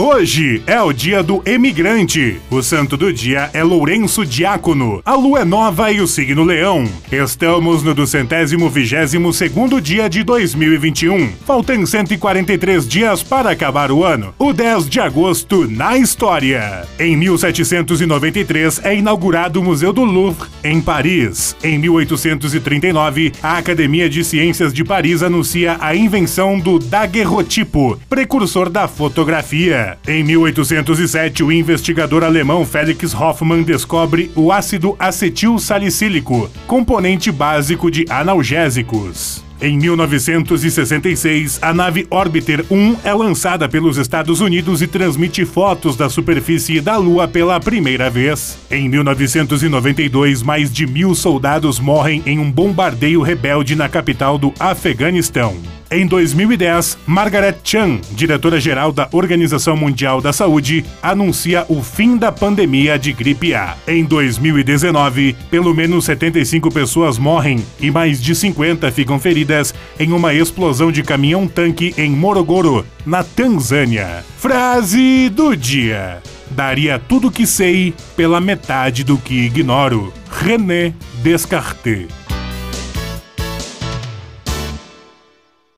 Hoje é o dia do emigrante. O santo do dia é Lourenço Diácono. A lua é nova e o signo leão. Estamos no duzentésimo vigésimo segundo dia de 2021. Faltam 143 dias para acabar o ano. O 10 de agosto na história. Em 1793 é inaugurado o Museu do Louvre, em Paris. Em 1839, a Academia de Ciências de Paris anuncia a invenção do daguerrotipo, precursor da fotografia. Em 1807, o investigador alemão Felix Hoffmann descobre o ácido acetil salicílico, componente básico de analgésicos. Em 1966, a nave Orbiter 1 é lançada pelos Estados Unidos e transmite fotos da superfície da Lua pela primeira vez. Em 1992, mais de mil soldados morrem em um bombardeio rebelde na capital do Afeganistão. Em 2010, Margaret Chan, diretora-geral da Organização Mundial da Saúde, anuncia o fim da pandemia de gripe A. Em 2019, pelo menos 75 pessoas morrem e mais de 50 ficam feridas em uma explosão de caminhão-tanque em Morogoro, na Tanzânia. Frase do dia: Daria tudo que sei pela metade do que ignoro. René Descartes.